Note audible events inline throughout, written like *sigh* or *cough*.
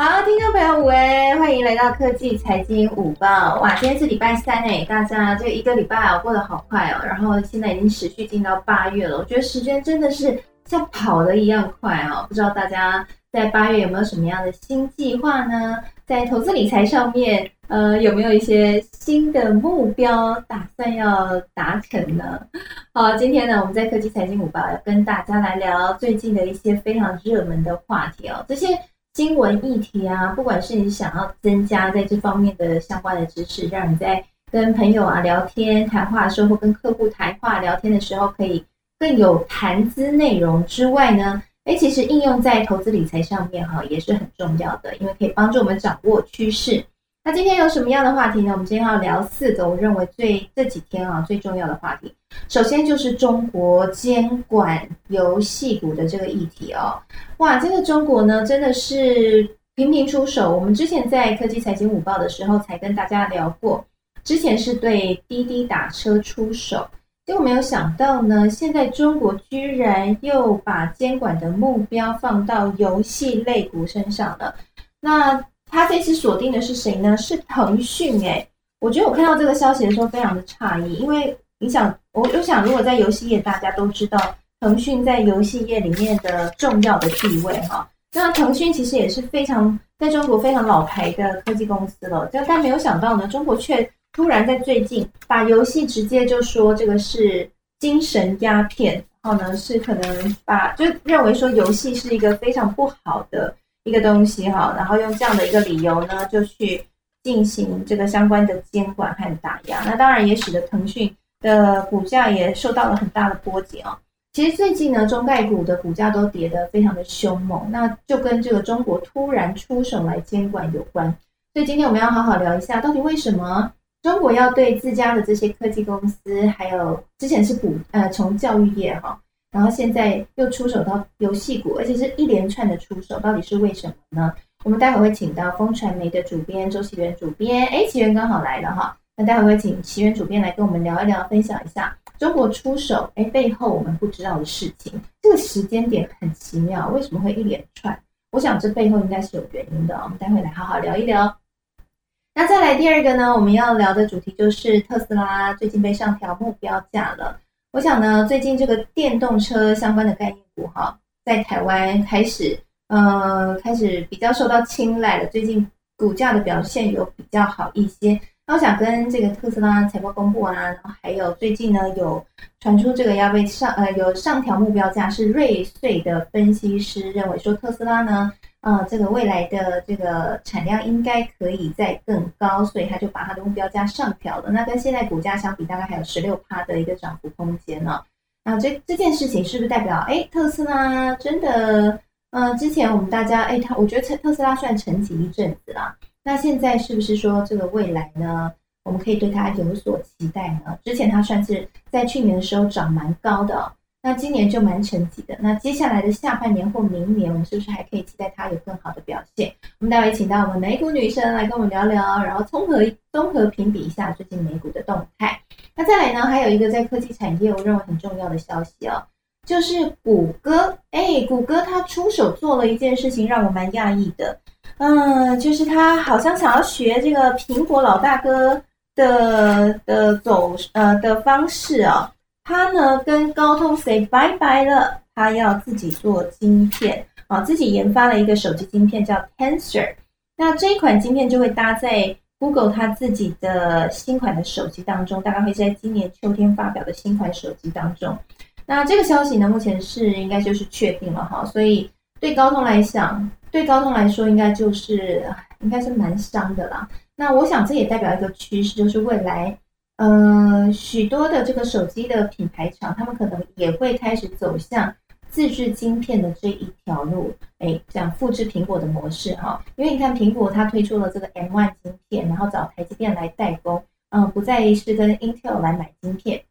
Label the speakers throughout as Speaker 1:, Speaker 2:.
Speaker 1: 好，听众朋友，午安，欢迎来到科技财经午报。哇，今天是礼拜三诶，大家这一个礼拜啊过得好快哦。然后现在已经持续进到八月了，我觉得时间真的是像跑的一样快哦。不知道大家在八月有没有什么样的新计划呢？在投资理财上面，呃，有没有一些新的目标打算要达成呢？好，今天呢，我们在科技财经午报要跟大家来聊最近的一些非常热门的话题哦，这些。新闻议题啊，不管是你想要增加在这方面的相关的知识，让你在跟朋友啊聊天谈话的时候，或跟客户谈话聊天的时候，可以更有谈资内容之外呢，哎，其实应用在投资理财上面哈，也是很重要的，因为可以帮助我们掌握趋势。那今天有什么样的话题呢？我们今天要聊四个我认为最这几天啊最重要的话题。首先就是中国监管游戏股的这个议题哦。哇，这个中国呢真的是频频出手。我们之前在科技财经午报的时候才跟大家聊过，之前是对滴滴打车出手，结果没有想到呢，现在中国居然又把监管的目标放到游戏类股身上了。那他这次锁定的是谁呢？是腾讯哎，我觉得我看到这个消息的时候非常的诧异，因为你想，我我想如果在游戏业，大家都知道腾讯在游戏业里面的重要的地位哈。那腾讯其实也是非常在中国非常老牌的科技公司了，但但没有想到呢，中国却突然在最近把游戏直接就说这个是精神鸦片，然后呢是可能把就认为说游戏是一个非常不好的。一个东西哈，然后用这样的一个理由呢，就去进行这个相关的监管和打压。那当然也使得腾讯的股价也受到了很大的波及啊。其实最近呢，中概股的股价都跌得非常的凶猛，那就跟这个中国突然出手来监管有关。所以今天我们要好好聊一下，到底为什么中国要对自家的这些科技公司，还有之前是股呃从教育业哈。然后现在又出手到游戏股，而且是一连串的出手，到底是为什么呢？我们待会会请到风传媒的主编周启源主编，哎，启源刚好来了哈。那待会会请奇源主编来跟我们聊一聊，分享一下中国出手哎背后我们不知道的事情。这个时间点很奇妙，为什么会一连串？我想这背后应该是有原因的。我们待会来好好聊一聊。那再来第二个呢，我们要聊的主题就是特斯拉最近被上调目标价了。我想呢，最近这个电动车相关的概念股哈，在台湾开始，呃，开始比较受到青睐了。最近股价的表现有比较好一些。那我想跟这个特斯拉财报公布啊，然后还有最近呢有传出这个要被上呃有上调目标价，是瑞穗的分析师认为说特斯拉呢。呃，这个未来的这个产量应该可以再更高，所以他就把他的目标价上调了。那跟现在股价相比，大概还有十六趴的一个涨幅空间呢。那这这件事情是不是代表，哎，特斯拉真的，呃，之前我们大家，哎，他我觉得特特斯拉算沉寂一阵子啦。那现在是不是说这个未来呢，我们可以对它有所期待呢？之前它算是在去年的时候涨蛮高的。那今年就蛮沉寂的。那接下来的下半年或明年，我们是不是还可以期待它有更好的表现？我们待会请到我们美股女生来跟我们聊聊，然后综合综合评比一下最近美股的动态。那再来呢，还有一个在科技产业我认为很重要的消息哦，就是谷歌。哎，谷歌它出手做了一件事情，让我蛮讶异的。嗯，就是它好像想要学这个苹果老大哥的的走呃的方式啊。他呢跟高通 say 拜拜了，他要自己做晶片啊，自己研发了一个手机晶片叫 Tensor。那这一款晶片就会搭在 Google 它自己的新款的手机当中，大概会在今年秋天发表的新款手机当中。那这个消息呢，目前是应该就是确定了哈，所以对高通来讲，对高通来说应该就是应该是蛮伤的啦。那我想这也代表一个趋势，就是未来。呃，许多的这个手机的品牌厂，他们可能也会开始走向自制晶片的这一条路，哎，样复制苹果的模式哈。因为你看，苹果它推出了这个 M1 晶片，然后找台积电来代工，嗯，不再是跟 Intel 来买晶片。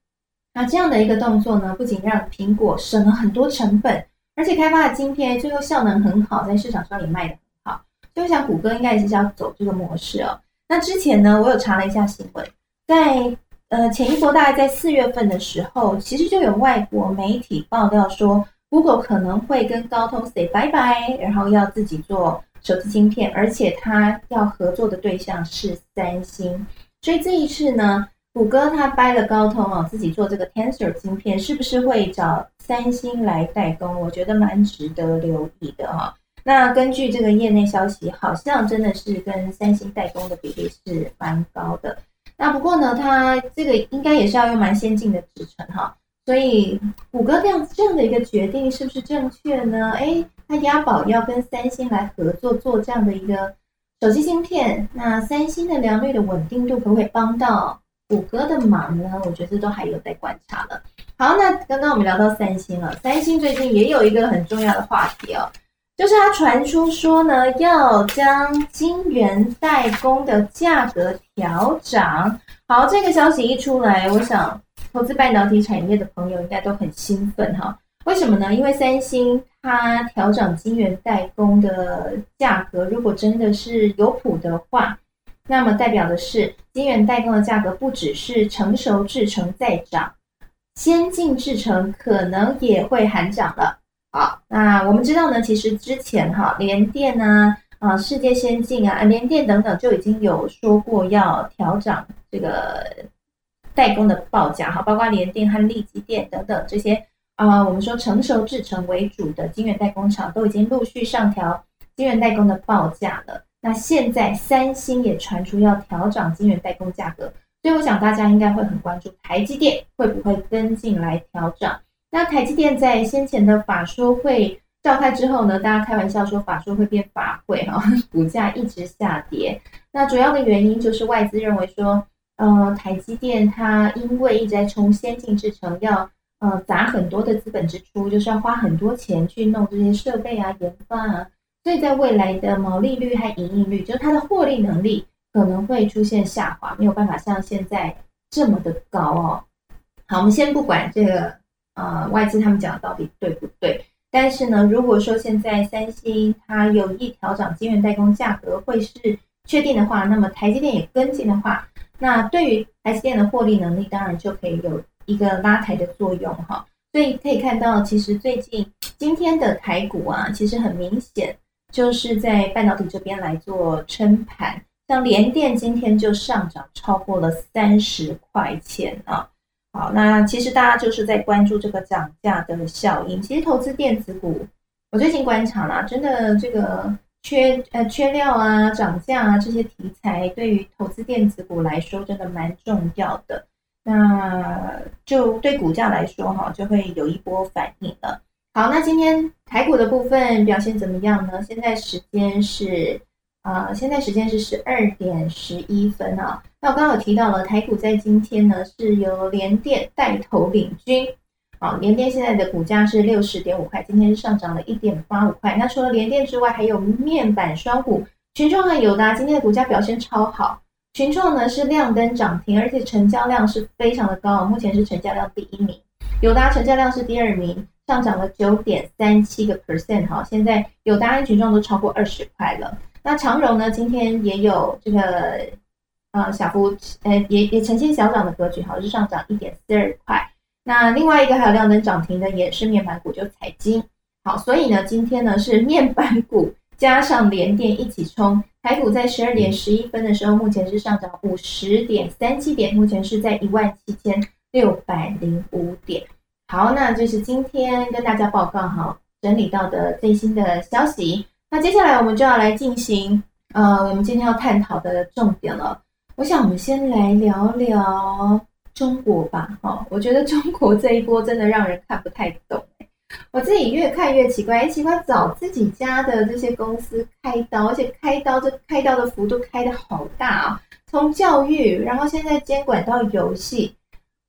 Speaker 1: 那这样的一个动作呢，不仅让苹果省了很多成本，而且开发的晶片最后效能很好，在市场上也卖的很好。就我想，谷歌应该也是要走这个模式哦。那之前呢，我有查了一下新闻。在呃前一波大概在四月份的时候，其实就有外国媒体爆料说，Google 可能会跟高通 say 拜拜，然后要自己做手机芯片，而且它要合作的对象是三星，所以这一次呢，谷歌它掰了高通哦，自己做这个 Tensor 芯片，是不是会找三星来代工？我觉得蛮值得留意的哈。那根据这个业内消息，好像真的是跟三星代工的比例是蛮高的。那不过呢，它这个应该也是要用蛮先进的制程哈。所以谷歌这样这样的一个决定是不是正确呢？哎，它押宝要跟三星来合作做这样的一个手机芯片，那三星的良率的稳定度可不可以帮到谷歌的忙呢？我觉得都还有待观察了。好，那刚刚我们聊到三星了，三星最近也有一个很重要的话题哦，就是它传出说呢要将晶圆代工的价格调涨。好，这个消息一出来，我想。投资半导体产业的朋友应该都很兴奋哈，为什么呢？因为三星它调整晶圆代工的价格，如果真的是有谱的话，那么代表的是晶圆代工的价格不只是成熟制程在涨，先进制程可能也会喊涨了。好，那我们知道呢，其实之前哈联电呢啊世界先进啊联电等等就已经有说过要调整这个。代工的报价哈，包括联电和力积电等等这些啊，我们说成熟制程为主的晶圆代工厂都已经陆续上调晶圆代工的报价了。那现在三星也传出要调整晶圆代工价格，所以我想大家应该会很关注台积电会不会跟进来调整。那台积电在先前的法说会召开之后呢，大家开玩笑说法说会变法会哈，*laughs* 股价一直下跌。那主要的原因就是外资认为说。呃，台积电它因为一直在冲先进制程，要呃砸很多的资本支出，就是要花很多钱去弄这些设备啊、研发啊，所以在未来的毛利率和盈利率，就是它的获利能力可能会出现下滑，没有办法像现在这么的高哦。好，我们先不管这个呃外资他们讲的到底对不对，但是呢，如果说现在三星它有意调整晶圆代工价格会是确定的话，那么台积电也跟进的话。那对于台积电的获利能力，当然就可以有一个拉抬的作用哈。所以可以看到，其实最近今天的台股啊，其实很明显就是在半导体这边来做撑盘。像联电今天就上涨超过了三十块钱啊。好，那其实大家就是在关注这个涨价的效应。其实投资电子股，我最近观察啦，真的这个。缺呃缺料啊，涨价啊，这些题材对于投资电子股来说真的蛮重要的。那就对股价来说哈，就会有一波反应了。好，那今天台股的部分表现怎么样呢？现在时间是啊，现在时间是十二点十一分啊。那我刚刚提到了台股在今天呢是由联电带头领军。好，联电现在的股价是六十点五块，今天是上涨了一点八五块。那除了联电之外，还有面板双股群创和友达，今天的股价表现超好。群创呢是亮灯涨停，而且成交量是非常的高，目前是成交量第一名。友达成交量是第二名，上涨了九点三七个 percent。哈，现在友达和群众都超过二十块了。那长荣呢，今天也有这个呃小幅呃也也呈现小涨的格局，哈，是上涨一点四二块。那另外一个还有亮灯涨停的也是面板股，就彩金。好，所以呢，今天呢是面板股加上联电一起冲，台股在十二点十一分的时候，目前是上涨五十点三七点，目前是在一万七千六百零五点。好，那就是今天跟大家报告好整理到的最新的消息。那接下来我们就要来进行呃，我们今天要探讨的重点了。我想我们先来聊聊。中国吧，哈，我觉得中国这一波真的让人看不太懂。我自己越看越奇怪，哎，奇怪，找自己家的这些公司开刀，而且开刀这开刀的幅度开的好大啊！从教育，然后现在监管到游戏，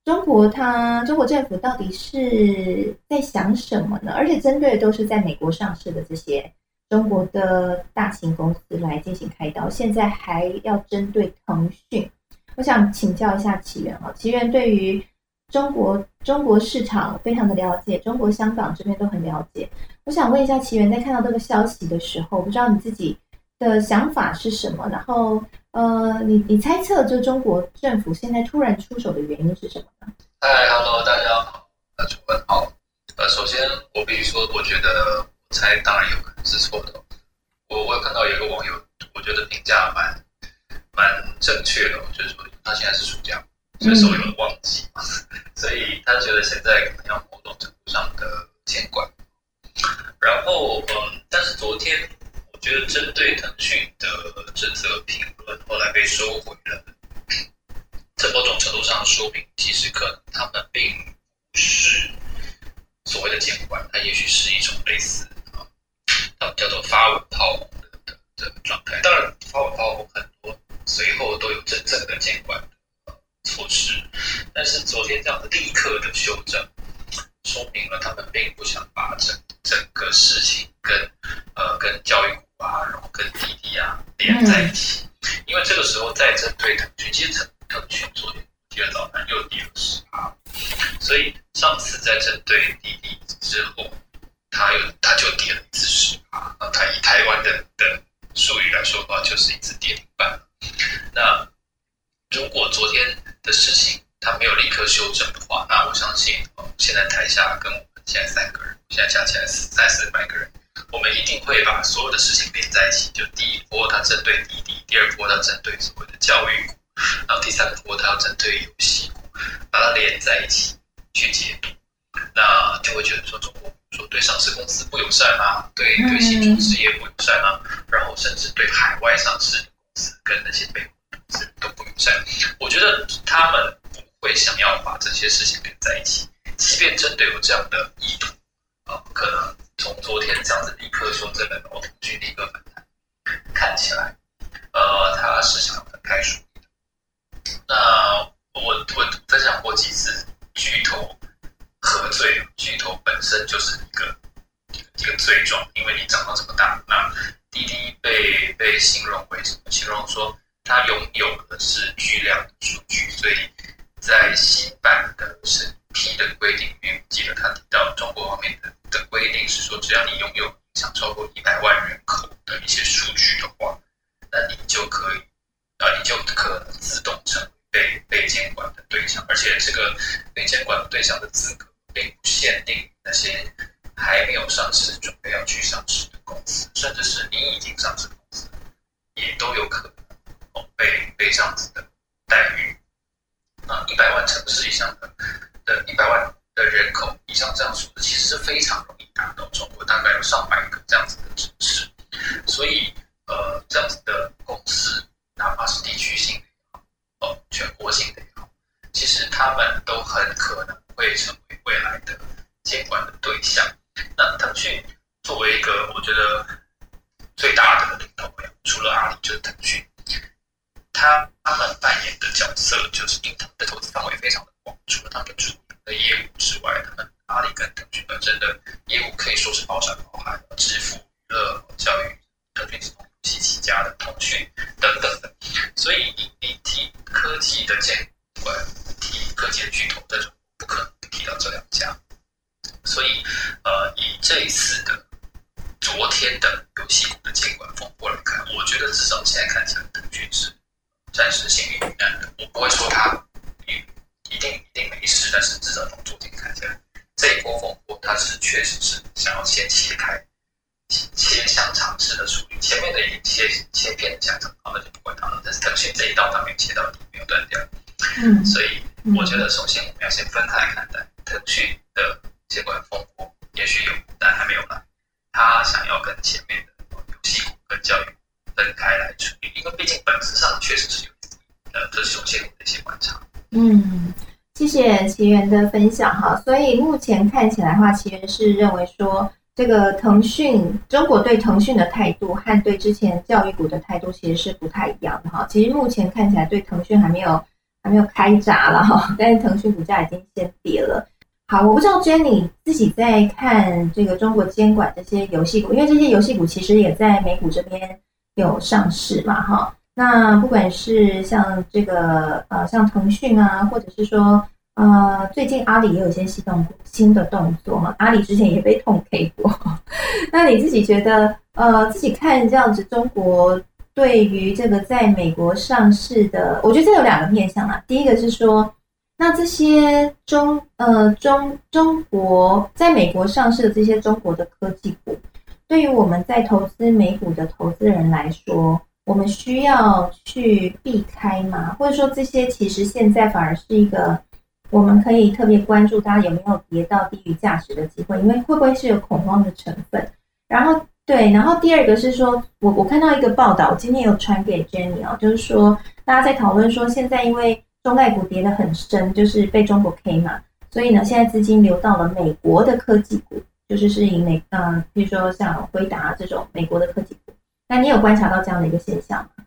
Speaker 1: 中国它中国政府到底是在想什么呢？而且针对的都是在美国上市的这些中国的大型公司来进行开刀，现在还要针对腾讯。我想请教一下奇缘哈，奇缘对于中国中国市场非常的了解，中国香港这边都很了解。我想问一下奇缘，在看到这个消息的时候，不知道你自己的想法是什么？然后呃，你你猜测就中国政府现在突然出手的原因是什么呢？
Speaker 2: 嗨，Hello，大家好，那主问好。呃，首先我必须说，我觉得我猜当然有可能是错的。我我有看到有一个网友，我觉得评价蛮蛮正确的，就是说他现在是暑假，所以手有旺季嘛，*laughs* 所以他觉得现在可能要某种程度上的监管。然后，嗯，但是昨天我觉得针对腾讯的这则评论后来被收回了，在某种程度上说明，其实可能他们并不是所谓的监管，它也许是一种类似啊，他们叫做发文炮轰的的的状态。当然，发文炮轰很多，随后都有真正的监管的措施，但是昨天这样子立刻的修正。说明了他们并不想把整整个事情跟呃跟教育啊，然后跟滴滴啊连在一起，因为这个时候在针对腾讯，其实腾腾讯昨天第二早盘又跌了十趴，所以上次在针对滴滴之后，它又它就跌了一次十趴，那它以台湾的的术语来说的话，就是一次跌停板。那如果昨天的事情，他没有立刻修正的话，那我相信，现在台下跟我们现在三个人，现在加起来是三四百个人，我们一定会把所有的事情连在一起。就第一波它针对滴滴，第二波它针对所谓的教育股，然后第三波它要针对游戏股，把它连在一起去解读，那就会觉得说中国说对上市公司不友善啊，对对新创事业不友善啊，然后甚至对海外上市公司跟那些被投资都不友善。我觉得他们不。会想要把这些事情连在一起，即便真的有这样的意图，啊，可能从昨天这样子立刻说这个腾讯立刻反弹，看起来，呃，他是想分开处理的。那我我分享过几次巨头喝醉，巨头本身就是一个一个罪状，因为你长到这么大，那滴滴被被形容为什么？形容说它拥有的是巨量的数据，所以。在新版的审批的规定里面，记得他提到中国方面的的规定是说，只要你拥有影响超过一百万人口的一些数据的话，那你就可以，啊，你就可自动成为被被监管的对象，而且这个被监管的对象的资格并不限定那些还没有上市、准备要去上市的公司，甚至是你已经上市公司，也都有可能哦被被这样子的待遇。啊，一百万城市以上的的一百万的人口以上这样数字，其实是非常容易达到。中国大概有上百个这样子的城市，
Speaker 1: 奇源的分享哈。所以目前看起来的话，奇源是认为说，这个腾讯中国对腾讯的态度和对之前教育股的态度其实是不太一样的哈。其实目前看起来对腾讯还没有还没有开闸了哈，但是腾讯股价已经先跌了。好，我不知道 Jenny 自己在看这个中国监管这些游戏股，因为这些游戏股其实也在美股这边。有上市嘛？哈，那不管是像这个呃，像腾讯啊，或者是说呃，最近阿里也有一些新动新的动作嘛。阿里之前也被痛 K 过。*laughs* 那你自己觉得呃，自己看这样子，中国对于这个在美国上市的，我觉得这有两个面向啊。第一个是说，那这些中呃中中国在美国上市的这些中国的科技股。对于我们在投资美股的投资人来说，我们需要去避开吗？或者说这些其实现在反而是一个我们可以特别关注，大家有没有跌到低于价值的机会？因为会不会是有恐慌的成分？然后对，然后第二个是说，我我看到一个报道，今天有传给 Jenny 哦，就是说大家在讨论说，现在因为中概股跌得很深，就是被中国 K 嘛，所以呢，现在资金流到了美国的科技股。就是是以美，嗯，比如说像辉达这种美国的科技股，那你有观察到这样的一个现象吗？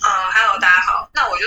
Speaker 3: 啊，Hello，大家好。那我就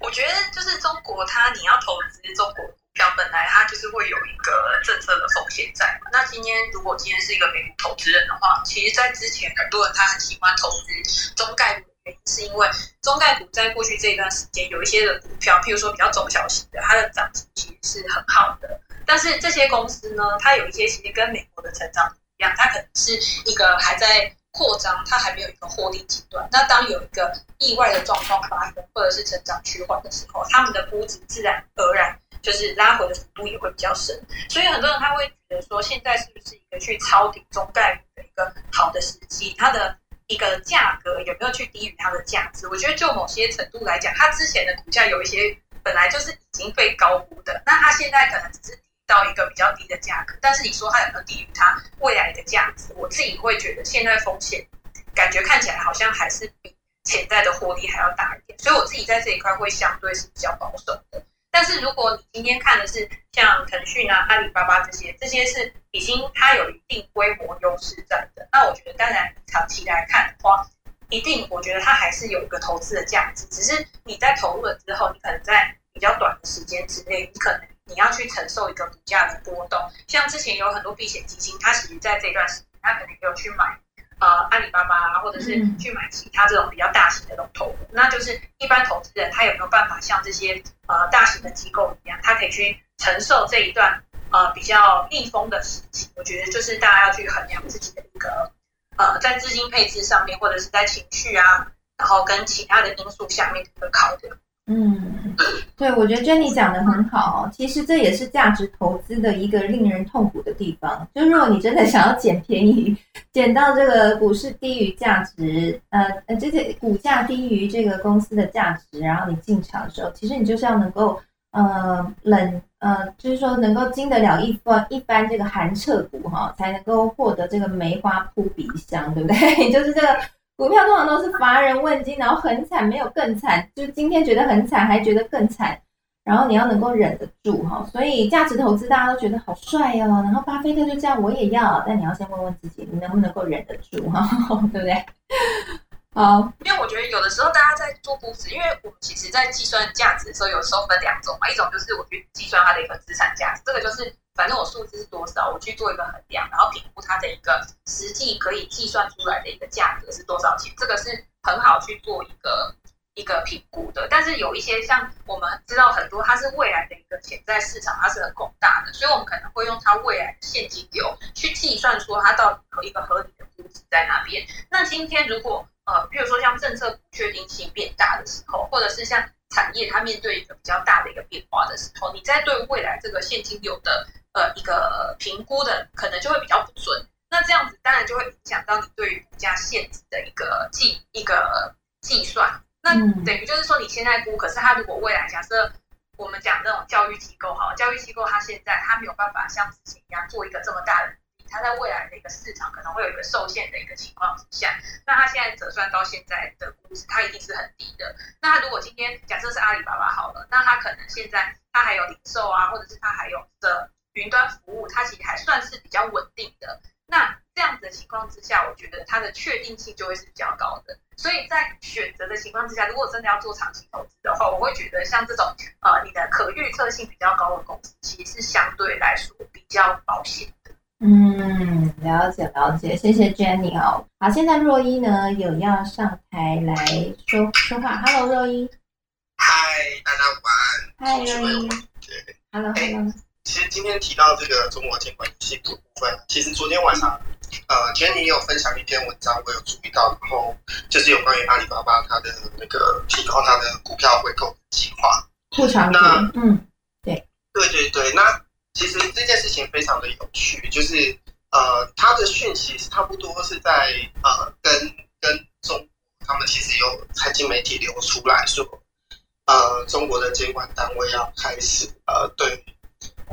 Speaker 3: 我觉得就是中国，它你要投资中国股票，本来它就是会有一个政策的风险在。那今天如果今天是一个美股投资人的话，其实，在之前很多人他很喜欢投资中概股，原因是因为中概股在过去这一段时间有一些的股票，譬如说比较中小型的，它的涨幅其实是很好的。但是这些公司呢，它有一些其实跟美国的成长一样，它可能是一个还在扩张，它还没有一个获利阶段。那当有一个意外的状况发生，或者是成长趋缓的时候，他们的估值自然而然就是拉回的幅度也会比较深。所以很多人他会觉得说，现在是不是一个去抄底中概率的一个好的时机？它的一个价格有没有去低于它的价值？我觉得就某些程度来讲，它之前的股价有一些本来就是已经被高估的，那它现在可能只是。到一个比较低的价格，但是你说它有没有低于它未来的价值？我自己会觉得现在风险感觉看起来好像还是比潜在的获利还要大一点，所以我自己在这一块会相对是比较保守的。但是如果你今天看的是像腾讯啊、阿里巴巴这些，这些是已经它有一定规模优势在的，那我觉得当然长期来看的话，一定我觉得它还是有一个投资的价值。只是你在投入了之后，你可能在比较短的时间之内，你可能。你要去承受一个股价的波动，像之前有很多避险基金，它其实在这段时间，它可能有去买呃阿里巴巴啊，或者是去买其他这种比较大型的龙头股。那就是一般投资人他有没有办法像这些呃大型的机构一样，他可以去承受这一段呃比较逆风的时期？我觉得就是大家要去衡量自己的一个呃在资金配置上面，或者是在情绪啊，然后跟其他的因素下面的一个考量。
Speaker 1: 嗯，对，我觉得 Jenny 讲的很好。其实这也是价值投资的一个令人痛苦的地方。就如果你真的想要捡便宜，捡到这个股市低于价值，呃呃，这些股价低于这个公司的价值，然后你进场的时候，其实你就是要能够呃冷呃，就是说能够经得了一番一般这个寒彻骨哈，才能够获得这个梅花扑鼻香，对不对？*laughs* 就是这个。股票通常都是乏人问津，然后很惨，没有更惨，就今天觉得很惨，还觉得更惨，然后你要能够忍得住哈。所以价值投资大家都觉得好帅哦，然后巴菲特就这样，我也要，但你要先问问自己，你能不能够忍得住哈，*laughs* 对不对？*laughs* 好，
Speaker 3: 因为我觉得有的时候大家在做估值，因为我们其实在计算价值的时候，有时候分两种嘛，一种就是我去计算它的一个资产价值，这个就是。反正我数字是多少，我去做一个衡量，然后评估它的一个实际可以计算出来的一个价格是多少钱，这个是很好去做一个一个评估的。但是有一些像我们知道很多，它是未来的一个潜在市场，它是很广大的，所以我们可能会用它未来的现金流去计算说它到底有一个合理的估值在那边。那今天如果呃，比如说像政策不确定性变大的时候，或者是像产业它面对一个比较大的一个变化的时候，你在对未来这个现金流的呃，一个评估的可能就会比较不准，那这样子当然就会影响到你对于股价限制的一个计一个计算。那等于就是说，你现在估，可是它如果未来假设我们讲那种教育机构哈，教育机构它现在它没有办法像之前一样做一个这么大的，它在未来的一个市场可能会有一个受限的一个情况之下，那它现在折算到现在的估值，它一定是很低的。那它如果今天假设是阿里巴巴好了，那它可能现在它还有零售啊，或者是它还有的。云端服务它其实还算是比较稳定的，那这样子的情况之下，我觉得它的确定性就会是比较高的。所以在选择的情况之下，如果真的要做长期投资的话，我会觉得像这种呃你的可预测性比较高的公司，其实是相对来说比较保险的。
Speaker 1: 嗯，了解了解，谢谢 Jenny 哦。好，现在若一呢有要上台来说说话，Hello 若一。
Speaker 4: 嗨，大家晚
Speaker 1: 安。嗨，若一。Hello Hello。
Speaker 4: 其实今天提到这个中国监管系统部分，其实昨天晚上，呃，Jenny 也有分享一篇文章，我有注意到，然后就是有关于阿里巴巴它的那个提高它的股票回购计划。
Speaker 1: 那嗯，对，
Speaker 4: 对对对，那其实这件事情非常的有趣，就是呃，它的讯息差不多是在呃跟跟中他们其实有财经媒体流出来说，呃，中国的监管单位要开始呃对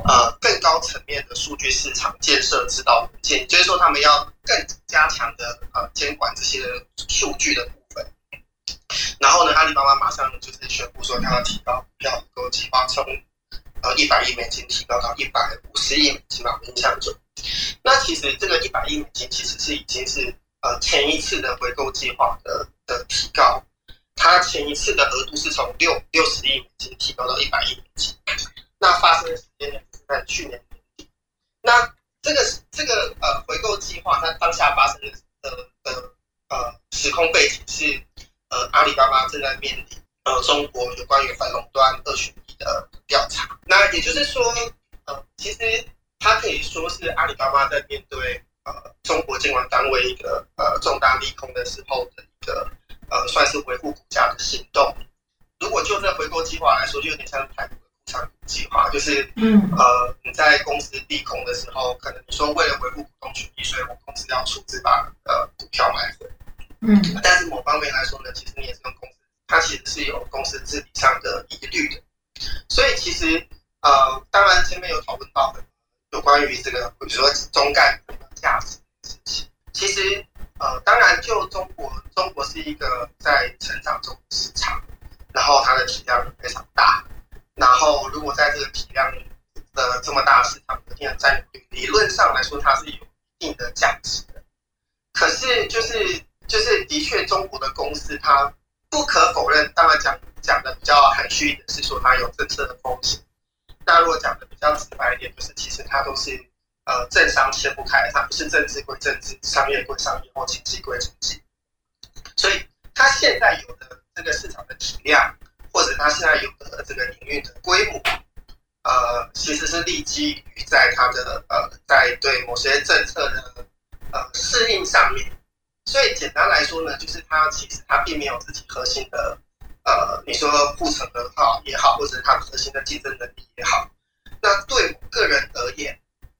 Speaker 4: 呃更高层面的数据市场建设指导文件，就是说他们要更加强的呃监管这些数据的部分。然后呢，阿里巴巴马上就是宣布说，他要提高票购计划从呃一百亿美金提高到一百五十亿美金吧，我印象中。那其实这个一百亿美金其实是已经是呃前一次的回购计划的的提高，它前一次的额度是从六六十亿美金提高到一百亿美金。那发生的时间点是在去年年底。那这个这个呃回购计划，它当下发生的的的呃时空背景是呃阿里巴巴正在面临呃中国有关于反垄断二选一的调查。那也就是说呃其实。它可以说是阿里巴巴在面对呃中国监管单位一个呃重大利空的时候的一个呃算是维护股价的行动。如果就这回购计划来说，就有点像台股的股仓计划，就是嗯呃你在公司利空的时候，可能你说为了维护股东权益，所以我公司要出资把呃股票买回。嗯，但是某方面来说呢，其实你也是跟公司，它其实是有公司治理上的疑虑的。所以其实呃当然前面有讨论到的。有关于这个，比如说中概股的价值事情，其实呃，当然就中国，中国是一个在成长中的市场，然后它的体量非常大，然后如果在这个体量的这么大市场一定的占有率，理论上来说它是有一定的价值的。可是就是就是的确，中国的公司它不可否认，当然讲讲的比较含蓄一点，是说它有政策的风险。那如果讲的比较直白一点，就是其实它都是呃政商切不开，它不是政治归政治，商业归商业，或经济归经济。所以它现在有的这个市场的体量，或者它现在有的这个领域的规模，呃，其实是立基于在它的呃在对某些政策的呃适应上面。所以简单来说呢，就是它其实它并没有自己核心的。呃，你说护城河好也好，或者它核心的竞争能力也好，那对个人而言，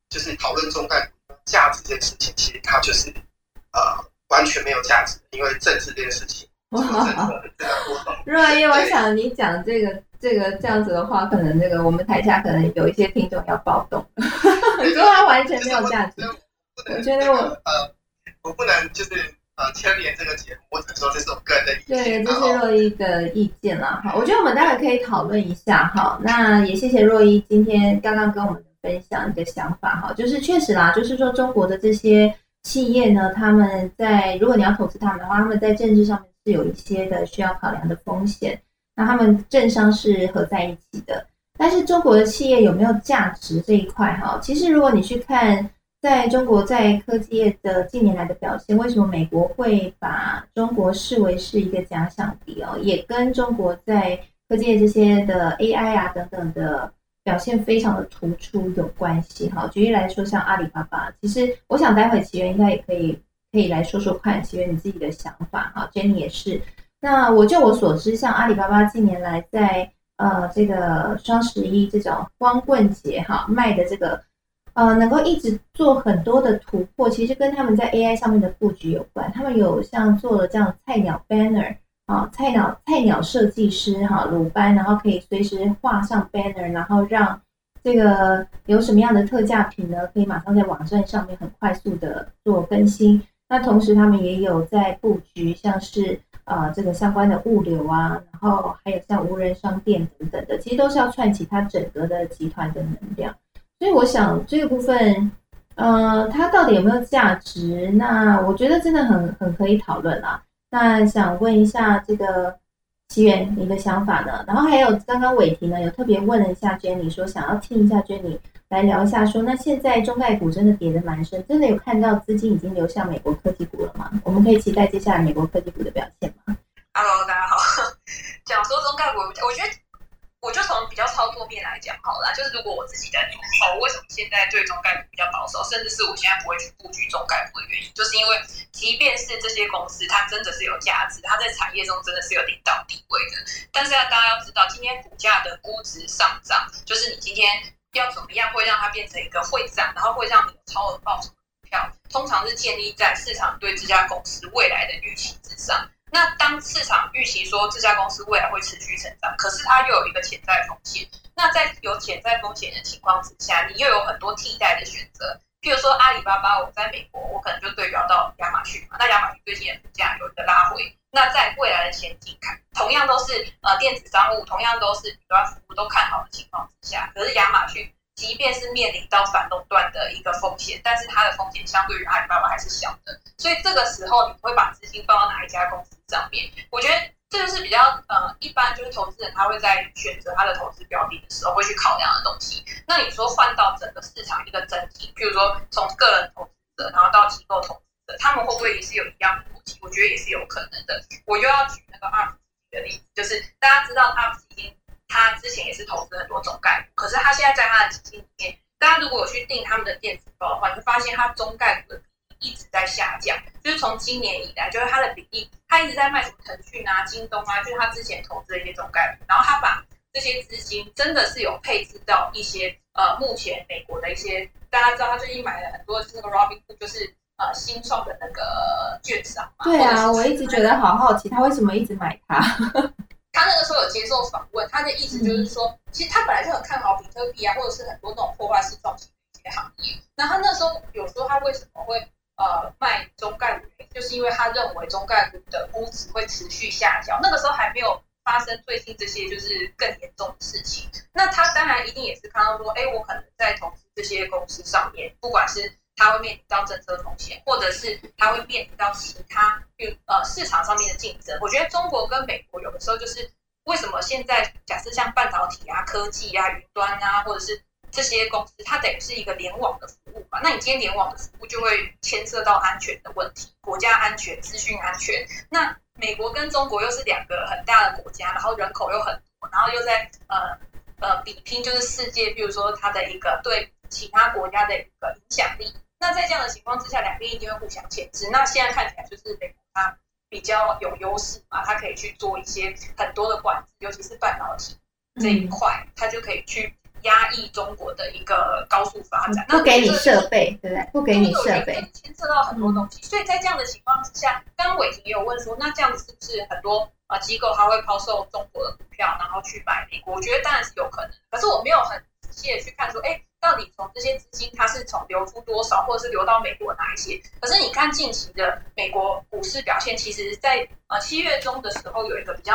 Speaker 4: 就是讨论中概股价值这件事情，其实它就是呃完全没有价值，因为政治这件事情。
Speaker 1: 若一我想你讲这个这个这样子的话，可能那个我们台下可能有一些听众要暴动。你 *laughs* 说它完全没有价值，我觉得我
Speaker 4: 呃，我不能就是。呃，牵连这个节目，我只说这是我个人的意见。对，这
Speaker 1: 是若依的意见了哈。我觉得我们待会可以讨论一下哈。那也谢谢若依今天刚刚跟我们分享你的想法哈。就是确实啦，就是说中国的这些企业呢，他们在如果你要投资他们的话，他们在政治上面是有一些的需要考量的风险。那他们政商是合在一起的，但是中国的企业有没有价值这一块哈？其实如果你去看。在中国在科技业的近年来的表现，为什么美国会把中国视为是一个假想敌哦？也跟中国在科技业这些的 AI 啊等等的表现非常的突出有关系哈。举例来说，像阿里巴巴，其实我想待会奇源应该也可以可以来说说看奇源你自己的想法哈。Jenny 也是。那我就我所知，像阿里巴巴近年来在呃这个双十一这种光棍节哈卖的这个。呃，能够一直做很多的突破，其实跟他们在 AI 上面的布局有关。他们有像做了这样菜鸟 banner 啊，菜鸟菜鸟设计师哈鲁班，然后可以随时画上 banner，然后让这个有什么样的特价品呢，可以马上在网站上面很快速的做更新。那同时他们也有在布局，像是呃这个相关的物流啊，然后还有像无人商店等等的，其实都是要串起它整个的集团的能量。所以我想这个部分，呃，它到底有没有价值？那我觉得真的很很可以讨论啦。那想问一下这个奇源你的想法呢？然后还有刚刚伟霆呢有特别问了一下 Jenny，说想要听一下 Jenny 来聊一下，说那现在中概股真的跌得蛮深，真的有看到资金已经流向美国科技股了吗？我们可以期待接下来美国科技股的表现吗
Speaker 3: ？Hello，大家好，讲说中概股，我觉得。我就从比较操作面来讲好了，就是如果我自己在做的话，我为什么现在对中概股比较保守，甚至是我现在不会去布局中概股的原因，就是因为即便是这些公司它真的是有价值，它在产业中真的是有领导地位的，但是大家要知道，今天股价的估值上涨，就是你今天要怎么样会让它变成一个会涨，然后会让你超额报酬的股票，通常是建立在市场对这家公司未来的预期之上。那当市场预期说这家公司未来会持续成长，可是它又有一个潜在风险。那在有潜在风险的情况之下，你又有很多替代的选择。譬如说阿里巴巴，我在美国，我可能就对标到亚马逊嘛。那亚马逊最近的股价有一个拉回。那在未来的前景看，同样都是呃电子商务，同样都是云端服务都看好的情况之下，可是亚马逊即便是面临到反垄断的一个风险，但是它的风险相对于阿里巴巴还是小的。所以这个时候你会把资金放到哪一家公司上面？我觉得这就是比较呃一般，就是投资人他会在选择他的投资标的的时候会去考量的东西。那你说换到整个市场一个整体，譬如说从个人投资者，然后到机构投资他们会不会也是有一样的逻辑？我觉得也是有可能的。我又要举那个 ARM 的例子，就是大家知道 ARM 基金，它之前也是投资很多中概股，可是它现在在它的基金里面，大家如果有去订他们的电子报的话，你会发现它中概股的比例一直在下降。就是从今年以来，就是它的比例，它一直在卖什么腾讯啊、京东啊，就是它之前投资的一些中概股，然后它把这些资金真的是有配置到一些呃，目前美国的一些，大家知道他最近买了很多是那个 Robinhood，就是。呃，新创的那个券商嘛，
Speaker 1: 对啊，我一直觉得好好奇，他为什么一直买它？
Speaker 3: 他那个时候有接受访问，他的意思就是说，其实他本来就很看好比特币啊，或者是很多那种破坏式创新的一些行业。那他那时候有说，他为什么会呃卖中概股，就是因为他认为中概股的估值会持续下降。那个时候还没有发生最近这些就是更严重的事情。那他当然一定也是看到说，哎，我可能在投资这些公司上面，不管是。它会面临到政策风险，或者是它会面临到其他，比如呃市场上面的竞争。我觉得中国跟美国有的时候就是为什么现在假设像半导体啊、科技啊、云端啊，或者是这些公司，它等于是一个联网的服务嘛。那你今天联网的服务就会牵涉到安全的问题，国家安全、资讯安全。那美国跟中国又是两个很大的国家，然后人口又很多，然后又在呃呃比拼，就是世界，比如说它的一个对。其他国家的一个影响力，那在这样的情况之下，两边一定会互相牵制。那现在看起来就是美国它比较有优势嘛，它可以去做一些很多的管制，尤其是半导体这一块，它就可以去压抑中国的一个高速发展。
Speaker 1: 不给你设备，对不对？不给你设备，
Speaker 3: 牵涉到很多东西。所以在这样的情况之下，刚刚伟霆也有问说，那这样子是不是很多啊机构它会抛售中国的股票，然后去买美国？我觉得当然是有可能，可是我没有很仔细的去看说，哎。到底从这些资金，它是从流出多少，或者是流到美国哪一些？可是你看近期的美国股市表现，其实，在呃七月中的时候有一个比较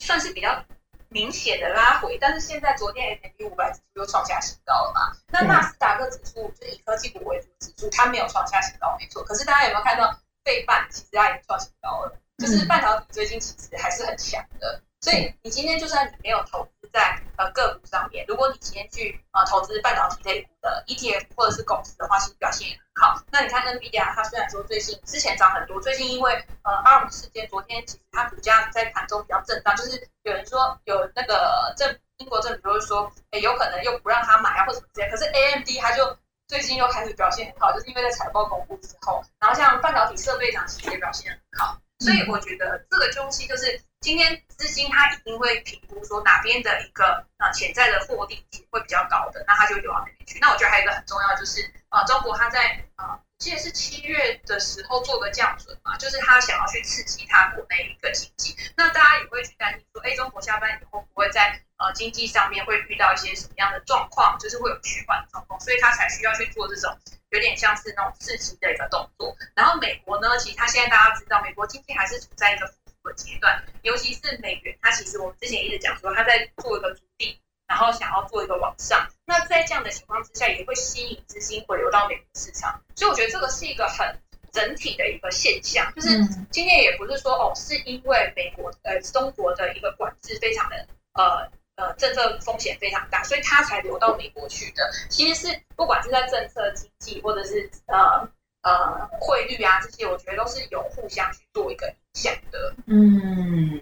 Speaker 3: 算是比较明显的拉回，但是现在昨天 S M P 五百指数又创下新高了嘛？那纳斯达克指数就是以科技股为主指数，它没有创下新高，没错。可是大家有没有看到费半其实它已经创新高了？就是半导体最近其实还是很强的，所以你今天就算你没有投资。在呃个股上面，如果你今天去呃投资半导体类股的 ETF 或者是公司的话，其实表现也很好。那你看 NVIDIA，它虽然说最近之前涨很多，最近因为呃 ARM 事件，昨天其实它股价在盘中比较震荡，就是有人说有那个政英国政府就是说，哎，有可能又不让他买啊或者什么之类。可是 AMD 它就最近又开始表现很好，就是因为在财报公布之后，然后像半导体设备厂其实也表现很好。所以我觉得这个东西就是今天资金它一定会评估说哪边的一个啊潜在的获利性会比较高的，那它就流到那边去。那我觉得还有一个很重要就是啊，中国它在啊，记得是七月的时候做个降准嘛，就是它想要去刺激它国内一个经济。那大家也会去担心说，哎，中国下班以后不会在呃经济上面会遇到一些什么样的状况，就是会有趋缓的状况，所以它才需要去做这种。有点像是那种刺激的一个动作，然后美国呢，其实它现在大家知道，美国经济还是处在一个复苏的阶段，尤其是美元，它其实我们之前一直讲说，它在做一个筑底，然后想要做一个往上，那在这样的情况之下，也会吸引资金回流到美国市场，所以我觉得这个是一个很整体的一个现象，就是今天也不是说哦，是因为美国呃中国的一个管制非常的呃。呃，政策风险非常大，所以它才流到美国去的。其实是不管是在政策、经济，或者是呃呃汇率啊这些，我觉得都是有互相去做一个影响的。
Speaker 1: 嗯，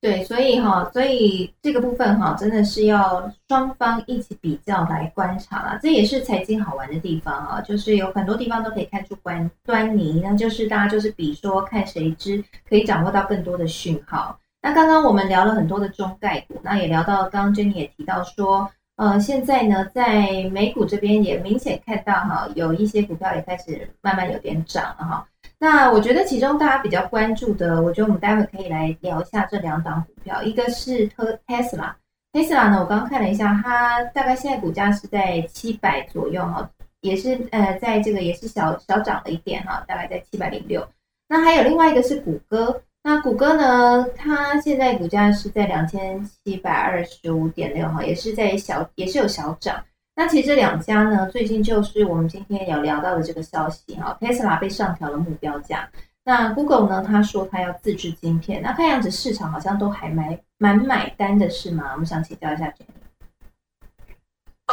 Speaker 1: 对，所以哈，所以这个部分哈，真的是要双方一起比较来观察啦。这也是财经好玩的地方啊，就是有很多地方都可以看出关端倪，那就是大家就是比说看谁知可以掌握到更多的讯号。那刚刚我们聊了很多的中概股，那也聊到刚刚 Jenny 也提到说，呃，现在呢，在美股这边也明显看到哈，有一些股票也开始慢慢有点涨了哈。那我觉得其中大家比较关注的，我觉得我们待会可以来聊一下这两档股票，一个是特 Tesla。Tesla 呢，我刚刚看了一下，它大概现在股价是在七百左右哈，也是呃，在这个也是小小涨了一点哈，大概在七百零六。那还有另外一个是谷歌。那谷歌呢？它现在股价是在两千七百二十五点六哈，也是在小，也是有小涨。那其实这两家呢，最近就是我们今天有聊到的这个消息哈，Tesla 被上调了目标价。那 Google 呢，他说他要自制晶片。那看样子市场好像都还蛮蛮买单的是吗？我们想请教一下。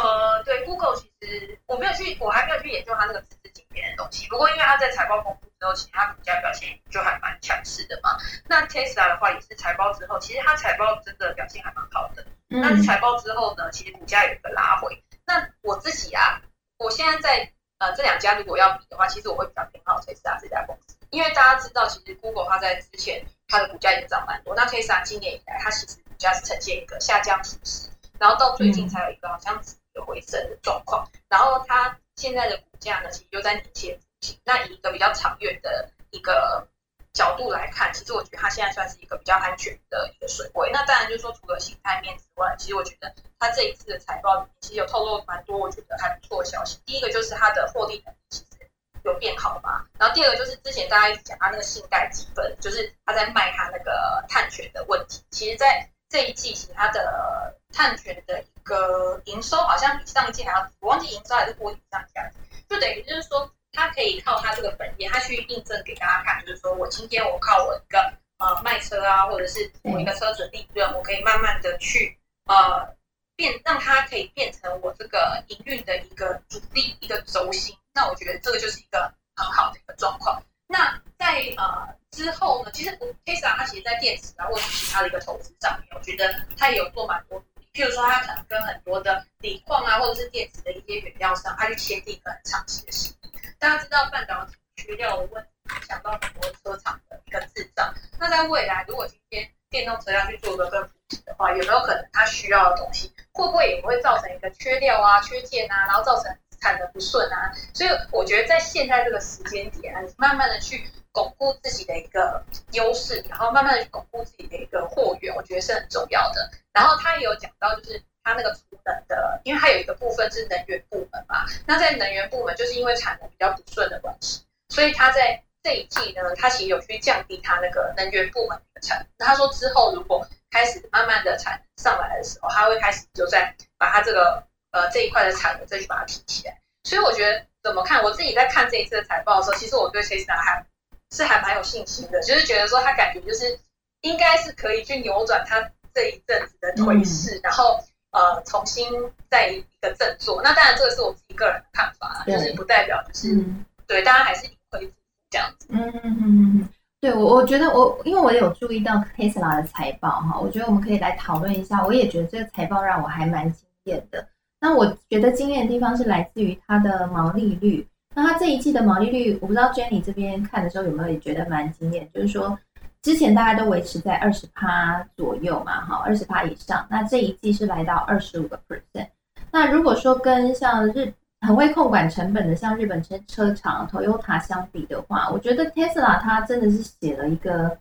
Speaker 3: 呃，对，Google 其实我没有去，我还没有去研究它那个自制晶片的东西。不过因为它在财报公布。之后，其实它股价表现就还蛮强势的嘛。那 Tesla 的话，也是财报之后，其实它财报真的表现还蛮好的。那财报之后呢，其实股价有一个拉回。那我自己啊，我现在在呃这两家如果要比的话，其实我会比较偏好 Tesla 这家公司，因为大家知道，其实 Google 它在之前它的股价也涨蛮多。那 Tesla 今年以来，它其实股价是呈现一个下降趋势，然后到最近才有一个好像回升的状况。然后它现在的股价呢，其实就在年前。那以一个比较长远的一个角度来看，其实我觉得它现在算是一个比较安全的一个水位。那当然就是说，除了形态面之外，其实我觉得它这一次的财报里面其实有透露蛮多我觉得还不错的消息。第一个就是它的获利能力其实有变好嘛。然后第二个就是之前大家一直讲它那个信贷积分，就是它在卖它那个碳权的问题。其实，在这一季，其他的碳权的一个营收好像比上一季还要，我忘记营收还是获利上下，就等于就是说。他可以靠他这个本业，他去印证给大家看，就是说我今天我靠我一个呃卖车啊，或者是我一个车子利润，我可以慢慢的去呃变，让它可以变成我这个营运的一个主力一个轴心。那我觉得这个就是一个很好的一个状况。那在呃之后呢，其实 Tesla 它其实，在电池啊或者是其他的一个投资上面，我觉得它也有做蛮多努力。譬如说，它可能跟很多的锂矿啊，或者是电池的一些原料商，它去签订一个很长期的协议。大家知道半导体缺料的问题，影响到很多车厂的一个制造。那在未来，如果今天电动车要去做一个更普及的话，有没有可能它需要的东西，会不会也会造成一个缺料啊、缺件啊，然后造成产能不顺啊？所以我觉得在现在这个时间点，慢慢的去巩固自己的一个优势，然后慢慢的巩固自己的一个货源，我觉得是很重要的。然后他也有讲到，就是他那个储能的，因为他有一个部分是能源部门嘛。那在能源部门，就是因为产能比较不顺的关系，所以他在这一季呢，他其实有去降低他那个能源部门的产能。他说之后如果开始慢慢的产能上来的时候，他会开始就在把他这个呃这一块的产能再去把它提起来。所以我觉得怎么看，我自己在看这一次的财报的时候，其实我对 Tesla 还是还蛮有信心的，就是觉得说他感觉就是应该是可以去扭转他。这一阵子的颓势，然后呃重新再一个振作。那当然，这个是我自己个人的看法，就是不代表就是对大家还是会这样子。嗯嗯嗯
Speaker 1: 嗯，对我我觉得我因为我有注意到 Tesla 的财报哈，我觉得我们可以来讨论一下。我也觉得这个财报让我还蛮惊艳的。那我觉得惊艳的地方是来自于它的毛利率。那它这一季的毛利率，我不知道 Jenny 这边看的时候有没有也觉得蛮惊艳，就是说。之前大家都维持在二十趴左右嘛，哈，二十趴以上。那这一季是来到二十五个 percent。那如果说跟像日很会控管成本的像日本车车厂 Toyota 相比的话，我觉得 Tesla 它真的是写了一个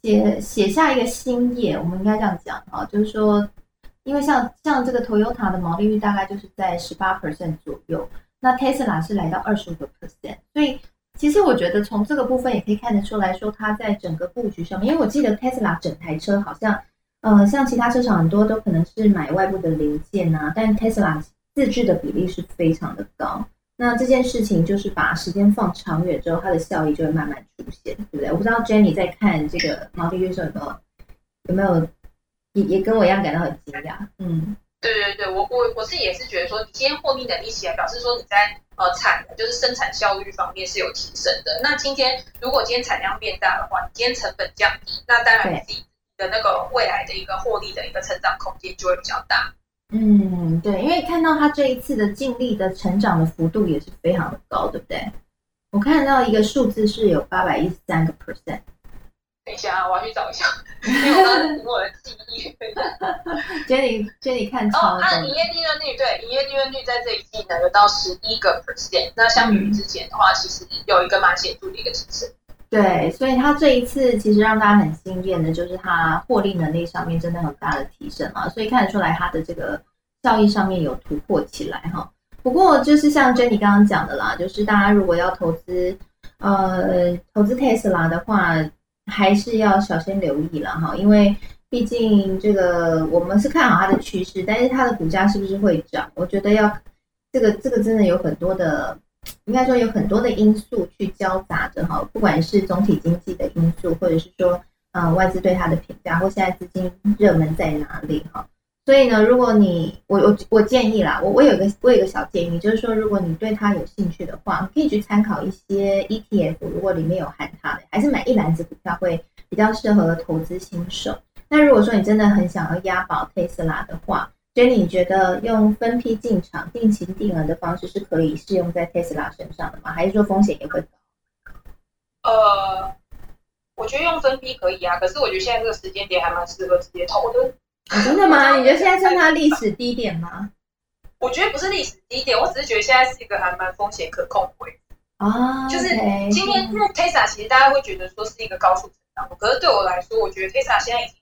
Speaker 1: 写写下一个新页，我们应该这样讲啊，就是说，因为像像这个 Toyota 的毛利率大概就是在十八 percent 左右，那 Tesla 是来到二十五个 percent，所以。其实我觉得从这个部分也可以看得出来说，它在整个布局上面，因为我记得 Tesla 整台车好像，呃，像其他车厂很多都可能是买外部的零件啊，但 Tesla 自制的比例是非常的高。那这件事情就是把时间放长远之后，它的效益就会慢慢出现，对不对？我不知道 Jenny 在看这个毛利率时候有没有有没有也也跟我一样感到很惊讶？
Speaker 3: 嗯。对对对，我我我自己也是觉得说，你今天获利能力起来，表示说你在呃产就是生产效率方面是有提升的。那今天如果今天产量变大的话，你今天成本降低，那当然你自己的那个未来的一个获利的一个成长空间就会比较大。
Speaker 1: 嗯，对，因为看到他这一次的净利的成长的幅度也是非常的高，对不对？我看到一个数字是有八百一十三个 percent。
Speaker 3: 等一下，我要去找一下，*laughs* 因为我刚刚我的记忆。
Speaker 1: Jenny Jenny 看超
Speaker 3: 哦，按营业利润率，对，营业利润率在这一季呢有到十一个 percent，那相比于之前的话，其实有一个蛮显著的一个提升。
Speaker 1: 对，所以它这一次其实让大家很惊艳的，就是它获利能力上面真的很大的提升嘛，所以看得出来它的这个效益上面有突破起来哈。不过就是像 Jenny 刚刚讲的啦，就是大家如果要投资，呃，投资 Tesla 的话，还是要小心留意了哈，因为毕竟这个我们是看好它的趋势，但是它的股价是不是会涨，我觉得要这个这个真的有很多的。应该说有很多的因素去交杂着哈，不管是总体经济的因素，或者是说，呃，外资对它的评价，或现在资金热门在哪里哈。所以呢，如果你我我我建议啦，我我有个我有个小建议，就是说，如果你对它有兴趣的话，可以去参考一些 ETF，如果里面有含它的，还是买一篮子股票会比较适合投资新手。那如果说你真的很想要押宝特斯拉的话，所以你觉得用分批进场、定期定额的方式是可以适用在特斯拉身上的吗？还是说风险也会高？
Speaker 3: 呃，我觉得用分批可以啊，可是我觉得现在这个时间点还蛮适合直接投的。
Speaker 1: 真的吗？你觉得现在算它历史低点吗？
Speaker 3: 我觉得不是历史低点，我只是觉得现在是一个还蛮风险可控的位置
Speaker 1: 啊。
Speaker 3: 就是今天，因为 Tesla 其实大家会觉得说是一个高速成长股可是对我来说，我觉得 Tesla 现在已经。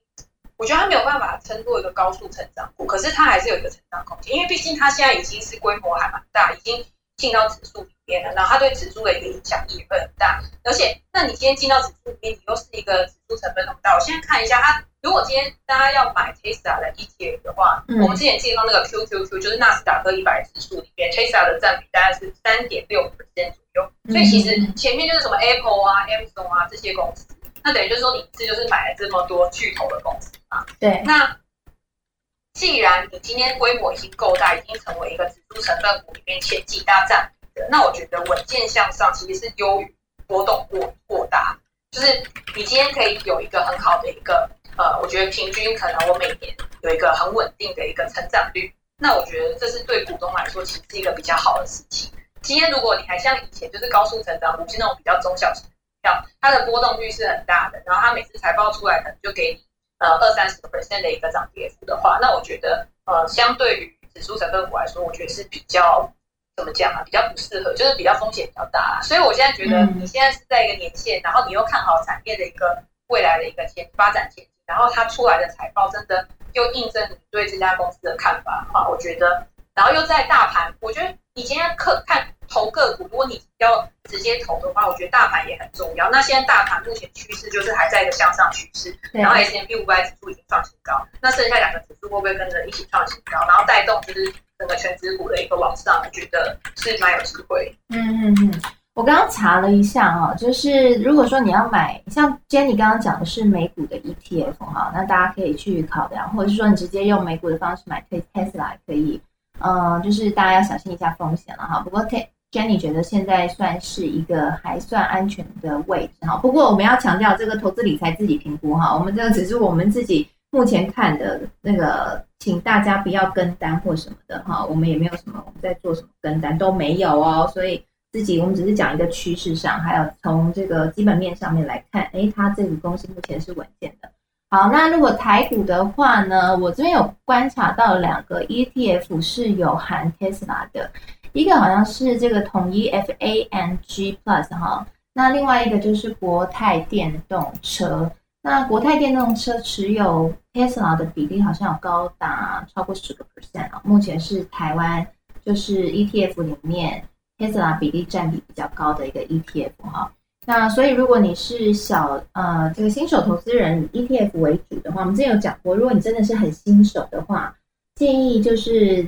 Speaker 3: 我觉得它没有办法称作一个高速成长股，可是它还是有一个成长空间，因为毕竟它现在已经是规模还蛮大，已经进到指数里面了，然后它对指数的一个影响力也会很大。而且，那你今天进到指数里面，你又是一个指数成分那么大，我现在看一下它，如果今天大家要买 Tesla 的 ETF 的话，我们之前介绍那个 QQQ 就是纳斯达克一百指数里面 Tesla 的占比大概是三点六 percent 左右，所以其实前面就是什么 Apple 啊、Amazon 啊这些公司。那等于就是说，你这就是买了这么多巨头的公司嘛？
Speaker 1: 对。
Speaker 3: 那既然你今天规模已经够大，已经成为一个指数成分股里面前几大占比的，那我觉得稳健向上其实是优于波动过过大。就是你今天可以有一个很好的一个呃，我觉得平均可能我每年有一个很稳定的一个成长率。那我觉得这是对股东来说其实是一个比较好的事情。今天如果你还像以前就是高速成长股，是那种比较中小型股票。它的波动率是很大的，然后它每次财报出来可能就给你呃二三十个 percent 的一个涨跌幅的话，那我觉得呃相对于指数成分股来说，我觉得是比较怎么讲啊，比较不适合，就是比较风险比较大。所以我现在觉得你现在是在一个年限，然后你又看好产业的一个未来的一个前发展前景，然后它出来的财报真的又印证你对这家公司的看法啊，我觉得，然后又在大盘，我觉得你今天看看。投个股，如果你要直接投的话，我觉得大盘也很重要。那现在大盘目前趋势就是还在一个向上趋势，然后 S M P 五百指数已经创新高，那剩下两个指数会不会跟着一起创新高，然后带动就是整个全指股的一个往上？我觉得是蛮有机会。
Speaker 1: 嗯嗯嗯，我刚刚查了一下哈，就是如果说你要买像 Jenny 刚刚讲的是美股的 E T F 哈，那大家可以去考量，或者是说你直接用美股的方式买 Tesla 可以。嗯，就是大家要小心一下风险了哈。不过 T Jenny 觉得现在算是一个还算安全的位置哈。不过我们要强调，这个投资理财自己评估哈。我们这个只是我们自己目前看的那个，请大家不要跟单或什么的哈。我们也没有什么我们在做什么跟单都没有哦。所以自己我们只是讲一个趋势上，还有从这个基本面上面来看，哎，它这个公司目前是稳健的。好，那如果台股的话呢，我这边有观察到两个 ETF 是有含 Tesla 的。一个好像是这个统一 FANG Plus 哈，那另外一个就是国泰电动车。那国泰电动车持有 Tesla 的比例好像有高达超过十个 percent 啊，目前是台湾就是 ETF 里面 Tesla 比例占比比较高的一个 ETF 哈。那所以如果你是小呃这个新手投资人 ETF 为主的话，我们之前有讲过，如果你真的是很新手的话，建议就是。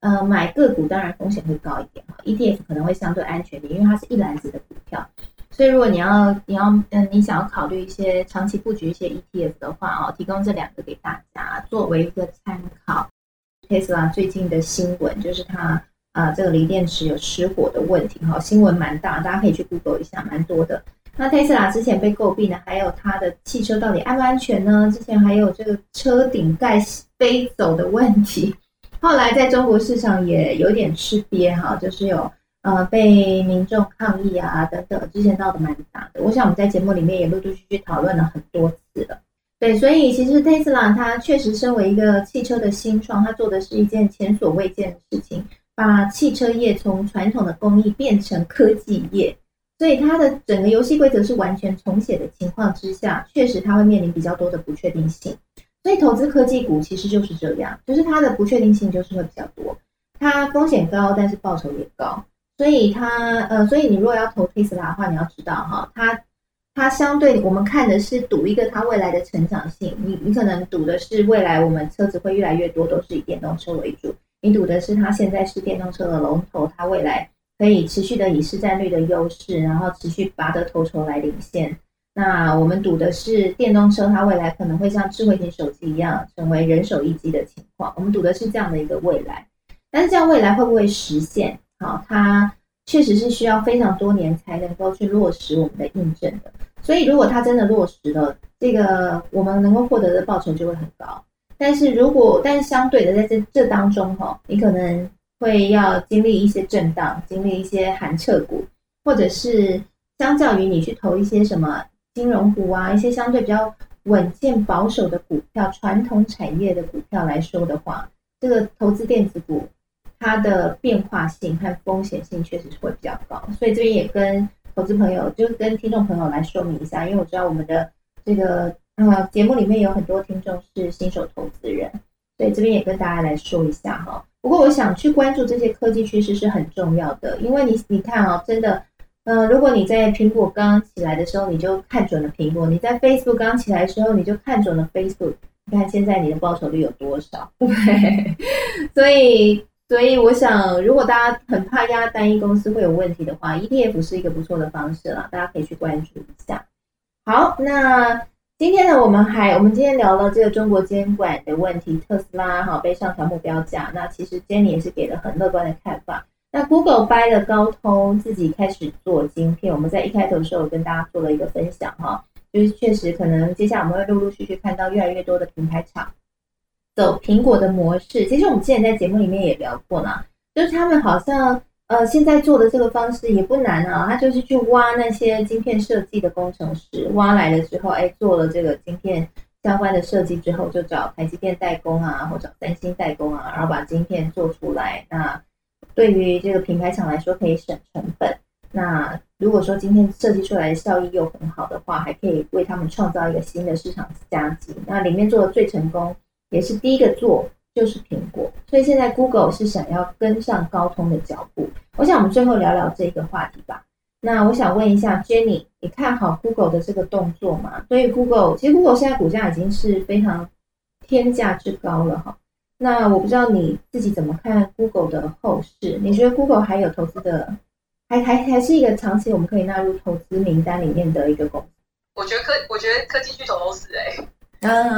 Speaker 1: 呃，买个股当然风险会高一点哈，ETF 可能会相对安全点，因为它是一篮子的股票，所以如果你要你要嗯你想要考虑一些长期布局一些 ETF 的话哦，提供这两个给大家作为一个参考。Tesla 最近的新闻就是它啊这个锂电池有失火的问题哈，新闻蛮大，大家可以去 Google 一下，蛮多的。那 Tesla 之前被诟病的还有它的汽车到底安不安全呢？之前还有这个车顶盖飞走的问题。后来在中国市场也有点吃瘪哈，就是有呃被民众抗议啊等等，之前闹得蛮大的。我想我们在节目里面也陆陆续续讨论了很多次了。对，所以其实 Tesla 它确实身为一个汽车的新创，它做的是一件前所未见的事情，把汽车业从传统的工艺变成科技业。所以它的整个游戏规则是完全重写的情况之下，确实它会面临比较多的不确定性。所以投资科技股其实就是这样，就是它的不确定性就是会比较多，它风险高，但是报酬也高。所以它呃，所以你如果要投特斯拉的话，你要知道哈，它它相对我们看的是赌一个它未来的成长性，你你可能赌的是未来我们车子会越来越多都是以电动车为主，你赌的是它现在是电动车的龙头，它未来。可以持续的以市占率的优势，然后持续拔得头筹来领先。那我们赌的是电动车，它未来可能会像智慧型手机一样，成为人手一机的情况。我们赌的是这样的一个未来，但是这样未来会不会实现？好，它确实是需要非常多年才能够去落实我们的印证的。所以，如果它真的落实了，这个我们能够获得的报酬就会很高。但是如果，但是相对的，在这这当中哈，你可能。会要经历一些震荡，经历一些寒彻股，或者是相较于你去投一些什么金融股啊，一些相对比较稳健保守的股票、传统产业的股票来说的话，这个投资电子股它的变化性和风险性确实是会比较高。所以这边也跟投资朋友，就跟听众朋友来说明一下，因为我知道我们的这个呃节目里面有很多听众是新手投资人，所以这边也跟大家来说一下哈。不过，我想去关注这些科技趋势是很重要的，因为你你看哦，真的，嗯，如果你在苹果刚起来的时候，你就看准了苹果；你在 Facebook 刚起来的时候，你就看准了 Facebook。你看现在你的报酬率有多少？*laughs* 对，所以，所以我想，如果大家很怕压单一公司会有问题的话，ETF 是一个不错的方式啦，大家可以去关注一下。好，那。今天呢，我们还我们今天聊了这个中国监管的问题，特斯拉哈被上调目标价。那其实 Jenny 也是给了很乐观的看法。那 Google 掰了高通，自己开始做晶片。我们在一开头的时候跟大家做了一个分享哈，就是确实可能接下来我们会陆陆续续看到越来越多的品牌厂走苹果的模式。其实我们之前在节目里面也聊过啦，就是他们好像。呃，现在做的这个方式也不难啊，他就是去挖那些晶片设计的工程师，挖来了之后，哎，做了这个晶片相关的设计之后，就找台积电代工啊，或者三星代工啊，然后把晶片做出来。那对于这个品牌厂来说，可以省成本。那如果说今天设计出来的效益又很好的话，还可以为他们创造一个新的市场加级。那里面做的最成功，也是第一个做。就是苹果，所以现在 Google 是想要跟上高通的脚步。我想我们最后聊聊这个话题吧。那我想问一下 Jenny，你看好 Google 的这个动作吗？所以 Google 其实 Google 现在股价已经是非常天价之高了哈。那我不知道你自己怎么看 Google 的后市？你觉得 Google 还有投资的，还还还是一个长期我们可以纳入投资名单里面的一个公司？
Speaker 3: 我觉得科，我觉得科技巨头都是哎。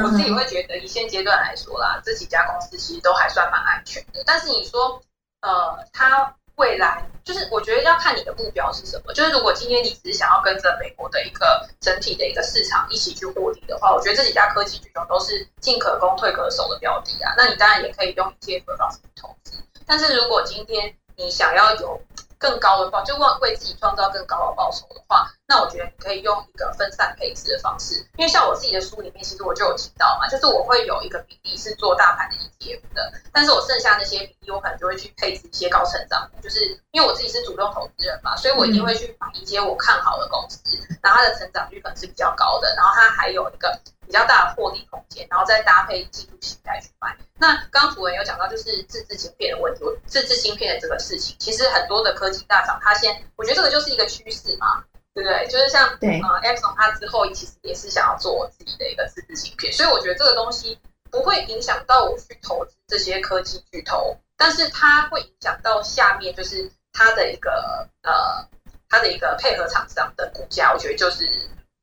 Speaker 3: 我自己会觉得，以现阶段来说啦，这几家公司其实都还算蛮安全的。但是你说，呃，它未来就是，我觉得要看你的目标是什么。就是如果今天你只是想要跟着美国的一个整体的一个市场一起去获利的话，我觉得这几家科技巨头都是进可攻退可守的标的啊。那你当然也可以用一些方式去投资。但是如果今天你想要有更高的报，就为为自己创造更高的报酬的话，那我觉得你可以用一个分散配置的方式。因为像我自己的书里面，其实我就有提到嘛，就是我会有一个比例是做大盘的 ETF 的，但是我剩下那些比例，我可能就会去配置一些高成长股，就是因为我自己是主动投资人嘛，所以我一定会去买一些我看好的公司，然后它的成长率可能是比较高的，然后它还有一个。比较大的获利空间，然后再搭配技术形态去卖。那刚刚主任有讲到，就是自制芯片的问题，自制芯片的这个事情，其实很多的科技大厂，它先，我觉得这个就是一个趋势嘛，对不对？就是像对呃 a p s o n 它之后其实也是想要做自己的一个自制芯片，所以我觉得这个东西不会影响到我去投资这些科技巨头，但是它会影响到下面就是它的一个呃它的一个配合厂商的股价，我觉得就是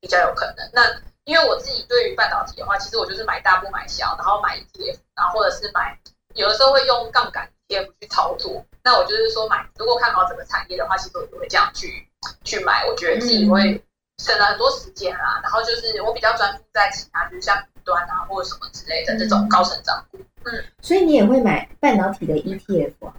Speaker 3: 比较有可能。那因为我自己对于半导体的话，其实我就是买大不买小，然后买 ETF，然后或者是买有的时候会用杠杆 ETF 去操作。那我就是说买，如果看好整个产业的话，其实我就会这样去去买。我觉得自己会省了很多时间啊。然后就是我比较专注在其他，比如像端啊或者什么之类的这种高成长股。
Speaker 1: 嗯，所以你也会买半导体的 ETF 啊？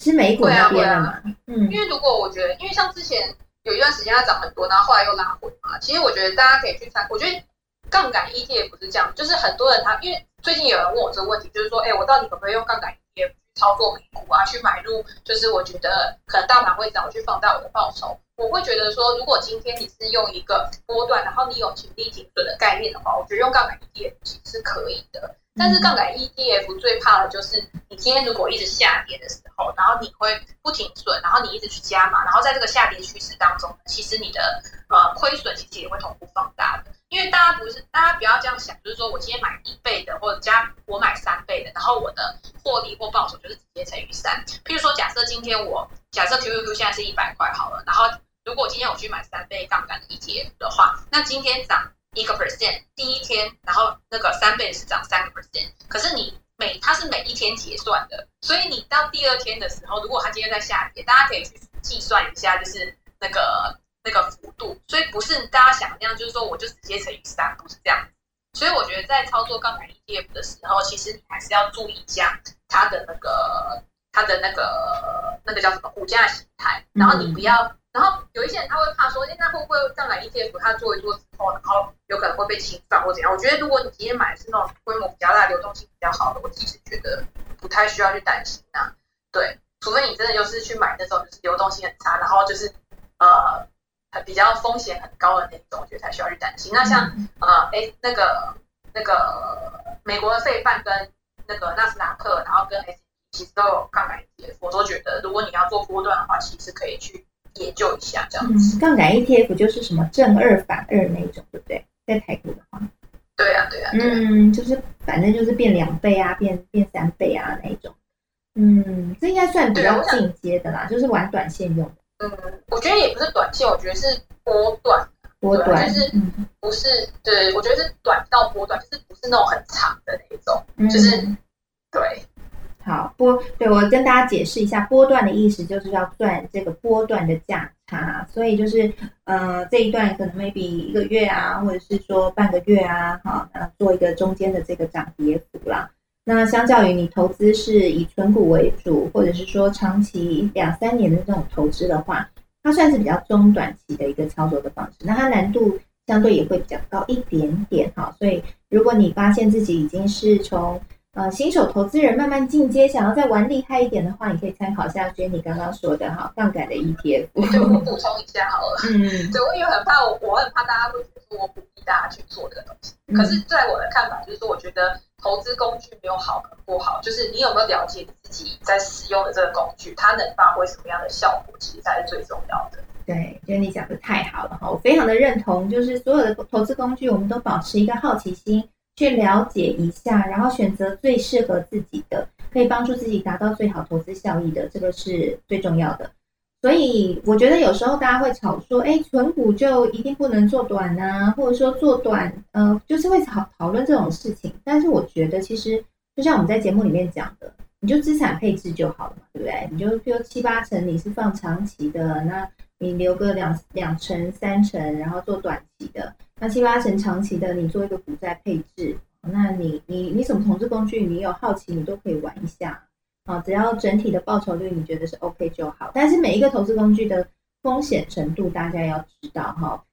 Speaker 1: 是美股那边的嘛？
Speaker 3: 嗯，因为如果我觉得，因为像之前有一段时间它涨很多，然后后来又拉回嘛，其实我觉得大家可以去参，我觉得杠杆 ETF 不是这样，就是很多人他因为最近有人问我这个问题，就是说，哎，我到底可不可以用杠杆 ETF 操作美股啊？去买入，就是我觉得可能大盘会涨，我去放大我的报酬。我会觉得说，如果今天你是用一个波段，然后你有潜力停损的概念的话，我觉得用杠杆 ETF 其实是可以的。但是杠杆 ETF 最怕的就是你今天如果一直下跌的时候，然后你会不停损，然后你一直去加码，然后在这个下跌趋势当中，其实你的呃亏损其实也会同步放大的。因为大家不是大家不要这样想，就是说我今天买一倍的，或者加我买三倍的，然后我的获利或报酬就是直接乘以三。譬如说，假设今天我假设 QQQ 现在是一百块好了，然后如果今天我去买三倍杠杆的 ETF 的话，那今天涨一个 percent，第一天，然后那个三倍是涨三个 percent，可是你每它是每一天结算的，所以你到第二天的时候，如果它今天在下跌，大家可以去计算一下，就是那个那个幅度，所以不是大家想那样，就是说我就直接乘以三，不是这样。所以我觉得在操作杠杆 ETF 的时候，其实你还是要注意一下它的那个它的那个那个叫什么股价形态，然后你不要。然后有一些人他会怕说，哎，那会不会再来 ETF 他做一做之后，然后有可能会被清算或怎样？我觉得如果你今天买的是那种规模比较大、流动性比较好的，我其实觉得不太需要去担心啊。对，除非你真的就是去买那种就是流动性很差，然后就是呃比较风险很高的那种，我觉得才需要去担心。那像呃哎那个那个美国的费半跟那个纳斯达克，然后跟 S 其实都有杠杆 ETF，我都觉得如果你要做波段的话，其实可以去。研究一下这样子，
Speaker 1: 杠杆 ETF 就是什么正二反二那种，对不对？在台股的话，
Speaker 3: 对啊对啊，
Speaker 1: 嗯，就是反正就是变两倍啊，变变三倍啊那一种，嗯，这应该算比较进阶的啦，就是玩短线用。
Speaker 3: 嗯，我觉得也不是短线，我觉得是波段，
Speaker 1: 波段
Speaker 3: 就是不是对，我觉得是短到波段，就是不是那种很长的那一种，就是对。
Speaker 1: 好波，对我跟大家解释一下，波段的意思就是要赚这个波段的价差，所以就是呃这一段可能 maybe 一个月啊，或者是说半个月啊，哈，那做一个中间的这个涨跌幅啦。那相较于你投资是以存股为主，或者是说长期两三年的这种投资的话，它算是比较中短期的一个操作的方式，那它难度相对也会比较高一点点哈。所以如果你发现自己已经是从呃，新手投资人慢慢进阶，想要再玩厉害一点的话，你可以参考一下 Jenny 刚刚说的哈，杠杆的 ETF。
Speaker 3: 就，我补充一下好了。嗯，对，我也很怕，我我很怕大家会觉得我鼓励大家去做这个东西。可是，在我的看法，就是说，我觉得投资工具没有好跟不好，就是你有没有了解自己在使用的这个工具，它能发挥什么样的效果，其实才是最重要的。
Speaker 1: 对，Jenny 讲的太好了哈，我非常的认同，就是所有的投资工具，我们都保持一个好奇心。去了解一下，然后选择最适合自己的，可以帮助自己达到最好投资效益的，这个是最重要的。所以我觉得有时候大家会吵说，哎，存股就一定不能做短呢，或者说做短，呃，就是会讨讨论这种事情。但是我觉得其实就像我们在节目里面讲的，你就资产配置就好了嘛，对不对？你就比如七八成你是放长期的，那你留个两两成、三成，然后做短期的。那七八成长期的，你做一个股债配置，那你你你什么投资工具，你有好奇，你都可以玩一下啊。只要整体的报酬率你觉得是 OK 就好。但是每一个投资工具的风险程度，大家要知道哈。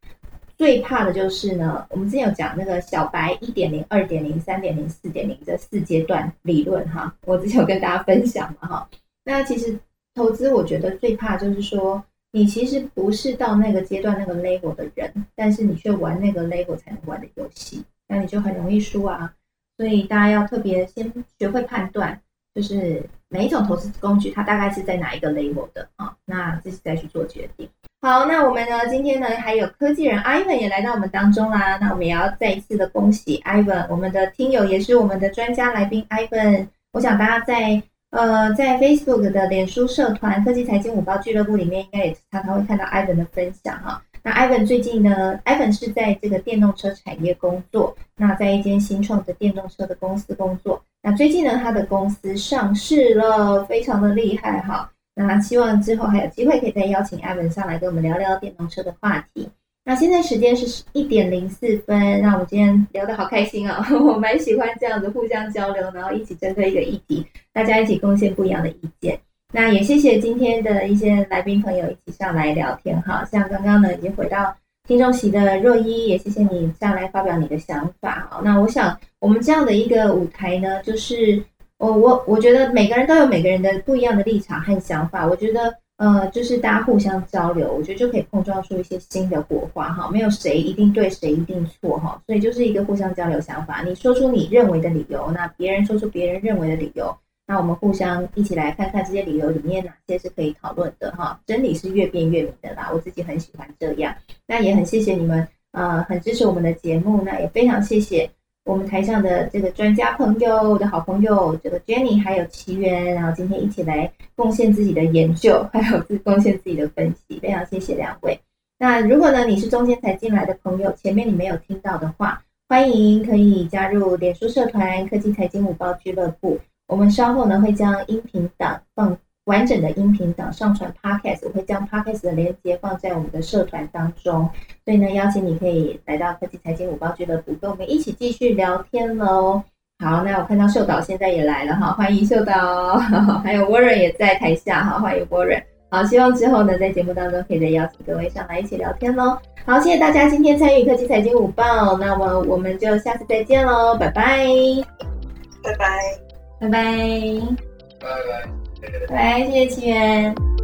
Speaker 1: 最怕的就是呢，我们之前有讲那个小白一点零、二点零、三点零、四点零这四阶段理论哈。我之前有跟大家分享嘛哈。那其实投资，我觉得最怕就是说。你其实不是到那个阶段那个 level 的人，但是你却玩那个 level 才能玩的游戏，那你就很容易输啊。所以大家要特别先学会判断，就是每一种投资工具它大概是在哪一个 level 的啊，那自己再去做决定。好，那我们呢今天呢还有科技人 Ivan 也来到我们当中啦，那我们也要再一次的恭喜 Ivan，我们的听友也是我们的专家来宾 Ivan。我想大家在。呃，在 Facebook 的脸书社团科技财经五报俱乐部里面，应该也常常会看到 Ivan 的分享哈。那 Ivan 最近呢，Ivan 是在这个电动车产业工作，那在一间新创的电动车的公司工作。那最近呢，他的公司上市了，非常的厉害哈。那希望之后还有机会可以再邀请 Ivan 上来跟我们聊聊电动车的话题。那现在时间是一点零四分，那我们今天聊得好开心啊！*laughs* 我蛮喜欢这样子互相交流，然后一起针对一个议题，大家一起贡献不一样的意见。那也谢谢今天的一些来宾朋友一起上来聊天哈，像刚刚呢已经回到听众席的若一，也谢谢你上来发表你的想法哈。那我想我们这样的一个舞台呢，就是我我我觉得每个人都有每个人的不一样的立场和想法，我觉得呃就是大家互相交流，我觉得就可以碰撞出一些新的火花哈。没有谁一定对，谁一定错哈，所以就是一个互相交流想法，你说出你认为的理由，那别人说出别人认为的理由。那我们互相一起来看看这些理由里面哪些是可以讨论的哈，真理是越辩越明的啦，我自己很喜欢这样。那也很谢谢你们，呃，很支持我们的节目。那也非常谢谢我们台上的这个专家朋友我的好朋友，这个 Jenny 还有奇缘，然后今天一起来贡献自己的研究，还有自贡献自己的分析，非常谢谢两位。那如果呢你是中间才进来的朋友，前面你没有听到的话，欢迎可以加入脸书社团科技财经五报俱乐部。我们稍后呢会将音频档放完整的音频档上传 Podcast，我会将 Podcast 的连接放在我们的社团当中，所以呢邀请你可以来到科技财经五报俱乐部，跟我们一起继续聊天喽。好，那我看到秀导现在也来了哈，欢迎秀导，*laughs* 还有 Warren 也在台下哈，欢迎 Warren。好，希望之后呢在节目当中可以再邀请各位上来一起聊天喽。好，谢谢大家今天参与科技财经五报，那么我们就下次再见喽，拜
Speaker 3: 拜，拜
Speaker 1: 拜。拜
Speaker 2: 拜，拜
Speaker 1: 拜，拜，谢谢奇缘。